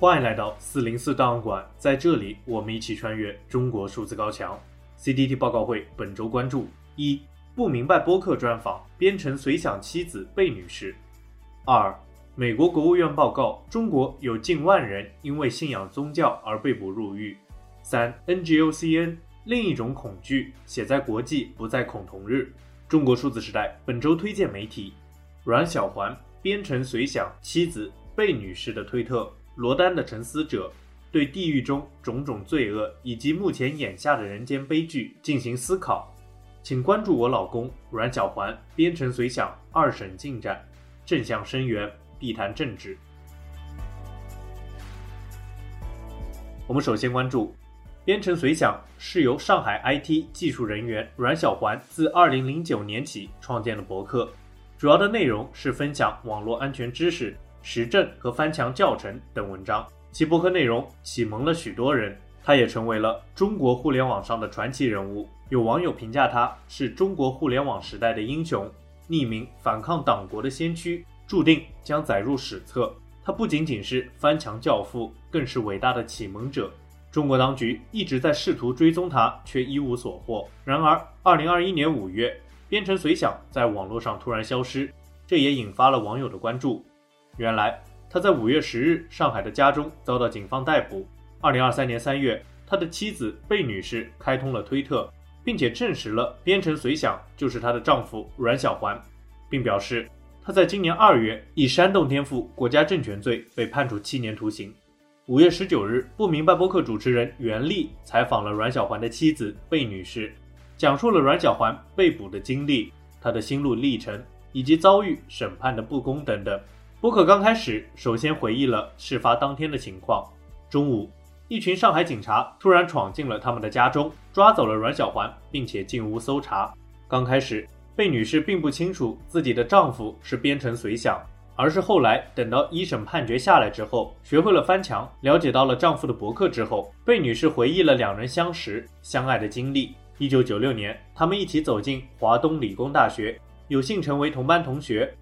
欢迎来到四零四档案馆，在这里我们一起穿越中国数字高墙。CDT 报告会本周关注：一、不明白播客专访编程随想妻子贝女士；二、美国国务院报告中国有近万人因为信仰宗教而被捕入狱；三、NGOCN 另一种恐惧写在国际不再恐同日。中国数字时代本周推荐媒体。阮小环编程随想妻子贝女士的推特，罗丹的沉思者对地狱中种种罪恶以及目前眼下的人间悲剧进行思考，请关注我老公阮小环编程随想二审进展，正向声援，必谈政治。我们首先关注编程随想是由上海 IT 技术人员阮小环自二零零九年起创建的博客。主要的内容是分享网络安全知识、时政和翻墙教程等文章。其博客内容启蒙了许多人，他也成为了中国互联网上的传奇人物。有网友评价他是中国互联网时代的英雄，匿名反抗党国的先驱，注定将载入史册。他不仅仅是翻墙教父，更是伟大的启蒙者。中国当局一直在试图追踪他，却一无所获。然而，二零二一年五月，编程随想在网络上突然消失，这也引发了网友的关注。原来他在五月十日上海的家中遭到警方逮捕。二零二三年三月，他的妻子贝女士开通了推特，并且证实了编程随想就是她的丈夫阮小环，并表示他在今年二月以煽动颠覆国家政权罪被判处七年徒刑。五月十九日，不明白播客主持人袁立采访了阮小环的妻子贝女士。讲述了阮小环被捕的经历，他的心路历程，以及遭遇审判的不公等等。博客刚开始，首先回忆了事发当天的情况。中午，一群上海警察突然闯进了他们的家中，抓走了阮小环，并且进屋搜查。刚开始，贝女士并不清楚自己的丈夫是编程随想，而是后来等到一审判决下来之后，学会了翻墙，了解到了丈夫的博客之后，贝女士回忆了两人相识、相爱的经历。一九九六年，他们一起走进华东理工大学，有幸成为同班同学。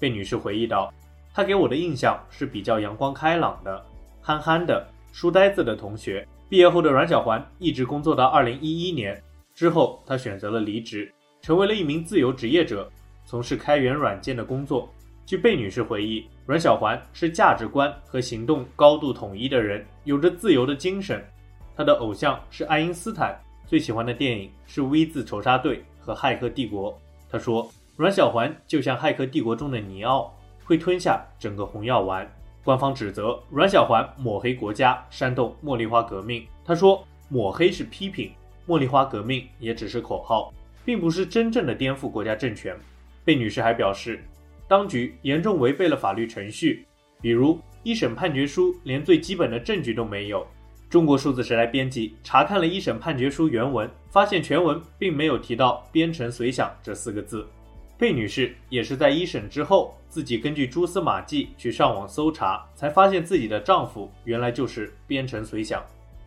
贝女士回忆道：“他给我的印象是比较阳光开朗的、憨憨的、书呆子的同学。”毕业后的阮小环一直工作到二零一一年，之后他选择了离职，成为了一名自由职业者，从事开源软件的工作。据贝女士回忆，阮小环是价值观和行动高度统一的人，有着自由的精神。他的偶像是爱因斯坦。最喜欢的电影是《V 字仇杀队》和《骇客帝国》。他说，阮小环就像《骇客帝国》中的尼奥，会吞下整个红药丸。官方指责阮小环抹黑国家，煽动茉莉花革命。他说，抹黑是批评，茉莉花革命也只是口号，并不是真正的颠覆国家政权。贝女士还表示，当局严重违背了法律程序，比如一审判决书连最基本的证据都没有。中国数字时代编辑查看了一审判决书原文，发现全文并没有提到“编程随想”这四个字。贝女士也是在一审之后，自己根据蛛丝马迹去上网搜查，才发现自己的丈夫原来就是编程随想。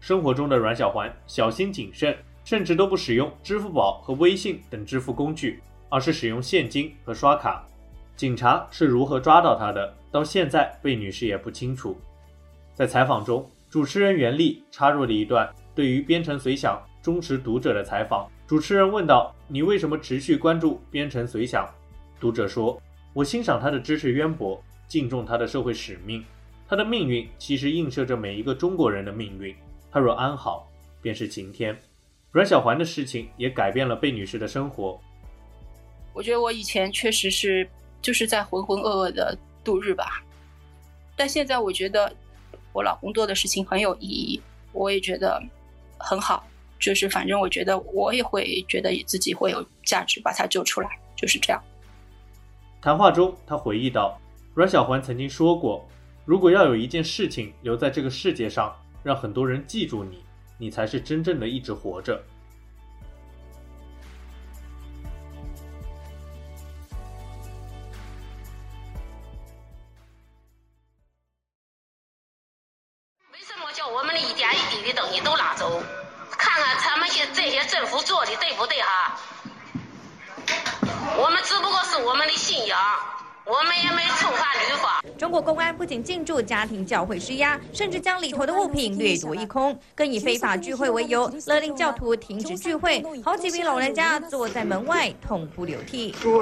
生活中的阮小环小心谨慎，甚至都不使用支付宝和微信等支付工具，而是使用现金和刷卡。警察是如何抓到她的？到现在，贝女士也不清楚。在采访中，主持人袁立插入了一段对于编程随想忠实读者的采访。主持人问道：“你为什么持续关注编程随想？”读者说：“我欣赏他的知识渊博，敬重他的社会使命。他的命运其实映射着每一个中国人的命运。他若安好，便是晴天。”阮小环的事情也改变了贝女士的生活。我觉得我以前确实是就是在浑浑噩噩的度日吧，但现在我觉得。我老公做的事情很有意义，我也觉得很好。就是反正我觉得我也会觉得自己会有价值，把他救出来，就是这样。谈话中，他回忆到，阮小环曾经说过：“如果要有一件事情留在这个世界上，让很多人记住你，你才是真正的一直活着。”我们的信仰，我们也没处罚律法。中国公安不仅进驻家庭教会施压，甚至将里头的物品掠夺一空，更以非法聚会为由，勒令教徒停止聚会。好几名老人家坐在门外痛哭流涕。我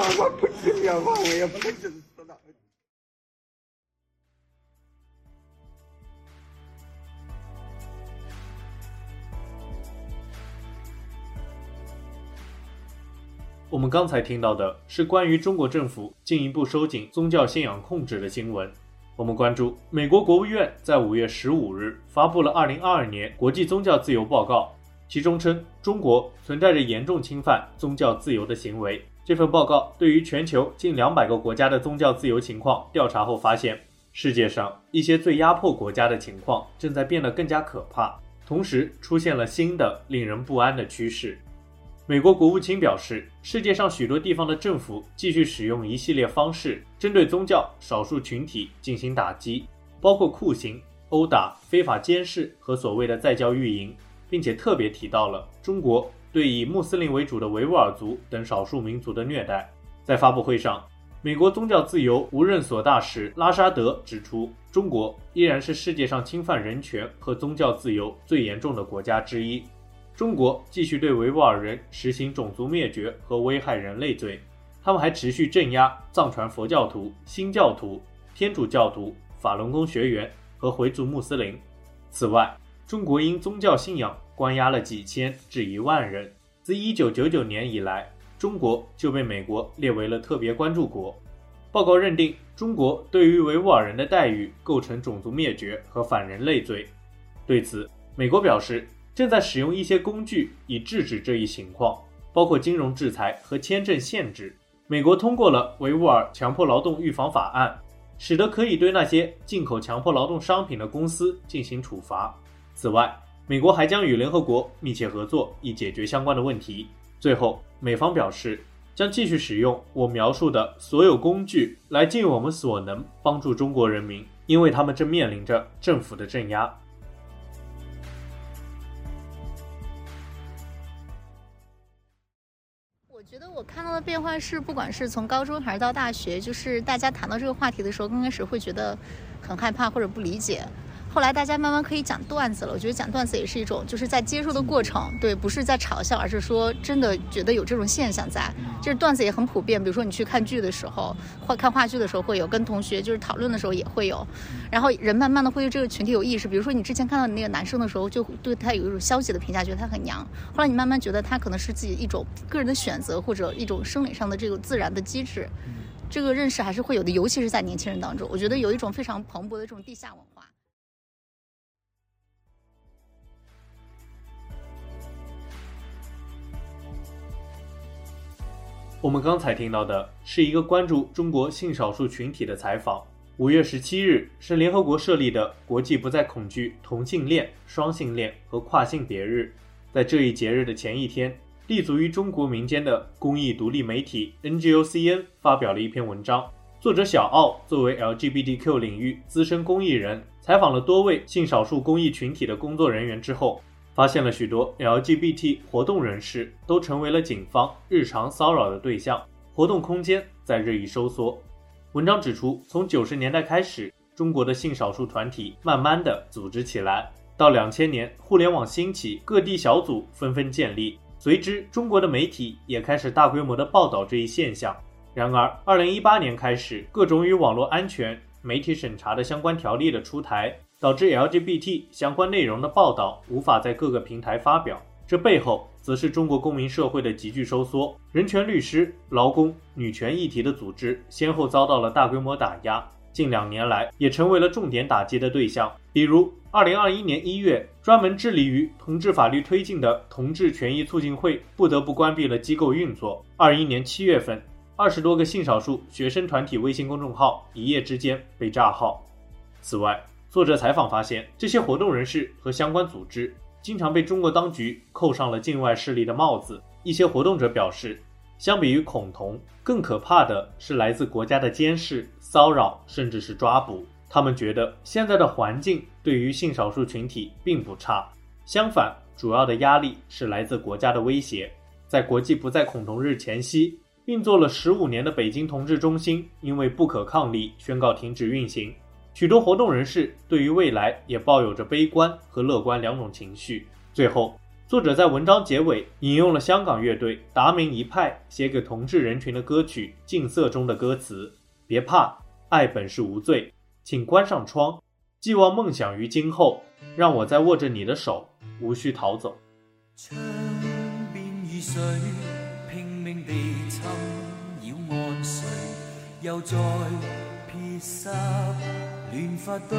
我们刚才听到的是关于中国政府进一步收紧宗教信仰控制的新闻。我们关注美国国务院在五月十五日发布了二零二二年国际宗教自由报告，其中称中国存在着严重侵犯宗教自由的行为。这份报告对于全球近两百个国家的宗教自由情况调查后发现，世界上一些最压迫国家的情况正在变得更加可怕，同时出现了新的令人不安的趋势。美国国务卿表示，世界上许多地方的政府继续使用一系列方式，针对宗教少数群体进行打击，包括酷刑、殴打、非法监视和所谓的再教育营，并且特别提到了中国对以穆斯林为主的维吾尔族等少数民族的虐待。在发布会上，美国宗教自由无任所大使拉沙德指出，中国依然是世界上侵犯人权和宗教自由最严重的国家之一。中国继续对维吾尔人实行种族灭绝和危害人类罪，他们还持续镇压藏传佛教徒、新教徒、天主教徒、法轮功学员和回族穆斯林。此外，中国因宗教信仰关押了几千至一万人。自1999年以来，中国就被美国列为了特别关注国。报告认定，中国对于维吾尔人的待遇构成种族灭绝和反人类罪。对此，美国表示，正在使用一些工具以制止这一情况，包括金融制裁和签证限制。美国通过了维吾尔强迫劳动预防法案，使得可以对那些进口强迫劳动商品的公司进行处罚。此外，美国还将与联合国密切合作，以解决相关的问题。最后，美方表示将继续使用我描述的所有工具，来尽我们所能帮助中国人民，因为他们正面临着政府的镇压。我看到的变化是，不管是从高中还是到大学，就是大家谈到这个话题的时候，刚开始会觉得很害怕或者不理解。后来大家慢慢可以讲段子了，我觉得讲段子也是一种，就是在接受的过程，对，不是在嘲笑，而是说真的觉得有这种现象在。就是段子也很普遍，比如说你去看剧的时候，或看话剧的时候会有，跟同学就是讨论的时候也会有。然后人慢慢的会对这个群体有意识，比如说你之前看到你那个男生的时候，就对他有一种消极的评价，觉得他很娘。后来你慢慢觉得他可能是自己一种个人的选择，或者一种生理上的这种自然的机制，这个认识还是会有的，尤其是在年轻人当中，我觉得有一种非常蓬勃的这种地下文化。我们刚才听到的是一个关注中国性少数群体的采访。五月十七日是联合国设立的国际不再恐惧同性恋、双性恋和跨性别日。在这一节日的前一天，立足于中国民间的公益独立媒体 NGOCN 发表了一篇文章。作者小奥作为 LGBTQ 领域资深公益人，采访了多位性少数公益群体的工作人员之后，发现了许多 LGBT 活动人士都成为了警方日常骚扰的对象，活动空间在日益收缩。文章指出，从九十年代开始，中国的性少数团体慢慢的组织起来，到两千年互联网兴起，各地小组纷纷建立，随之中国的媒体也开始大规模的报道这一现象。然而，二零一八年开始，各种与网络安全、媒体审查的相关条例的出台。导致 LGBT 相关内容的报道无法在各个平台发表，这背后则是中国公民社会的急剧收缩。人权律师、劳工、女权议题的组织先后遭到了大规模打压，近两年来也成为了重点打击的对象。比如，二零二一年一月，专门致力于同志法律推进的同志权益促进会不得不关闭了机构运作。二一年七月份，二十多个性少数学生团体微信公众号一夜之间被炸号。此外，作者采访发现，这些活动人士和相关组织经常被中国当局扣上了境外势力的帽子。一些活动者表示，相比于恐同，更可怕的是来自国家的监视、骚扰，甚至是抓捕。他们觉得现在的环境对于性少数群体并不差，相反，主要的压力是来自国家的威胁。在国际不再恐同日前夕，运作了十五年的北京同志中心因为不可抗力宣告停止运行。许多活动人士对于未来也抱有着悲观和乐观两种情绪。最后，作者在文章结尾引用了香港乐队达明一派写给同志人群的歌曲《镜色》中的歌词：“别怕，爱本是无罪，请关上窗，寄望梦想于今后，让我再握着你的手，无需逃走。”窗边雨水拼命地侵扰安睡，又再撇湿乱发堆，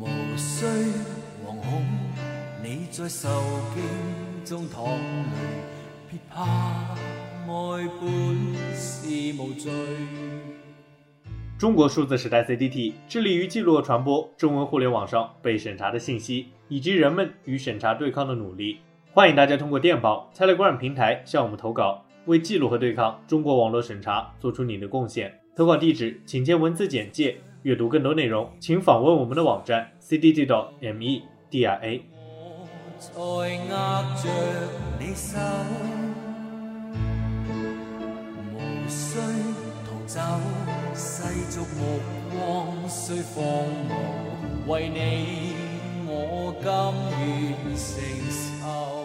无需惶恐，你在受惊中淌泪，别怕，爱本是无罪。中国数字时代 CDT 致力于记录和传播中文互联网上被审查的信息，以及人们与审查对抗的努力。欢迎大家通过电报、Telegram 平台向我们投稿，为记录和对抗中国网络审查做出你的贡献。投稿地址请见文字简介。阅读更多内容，请访问我们的网站 cdt.media。世俗目光虽荒谬，为你我甘愿承受。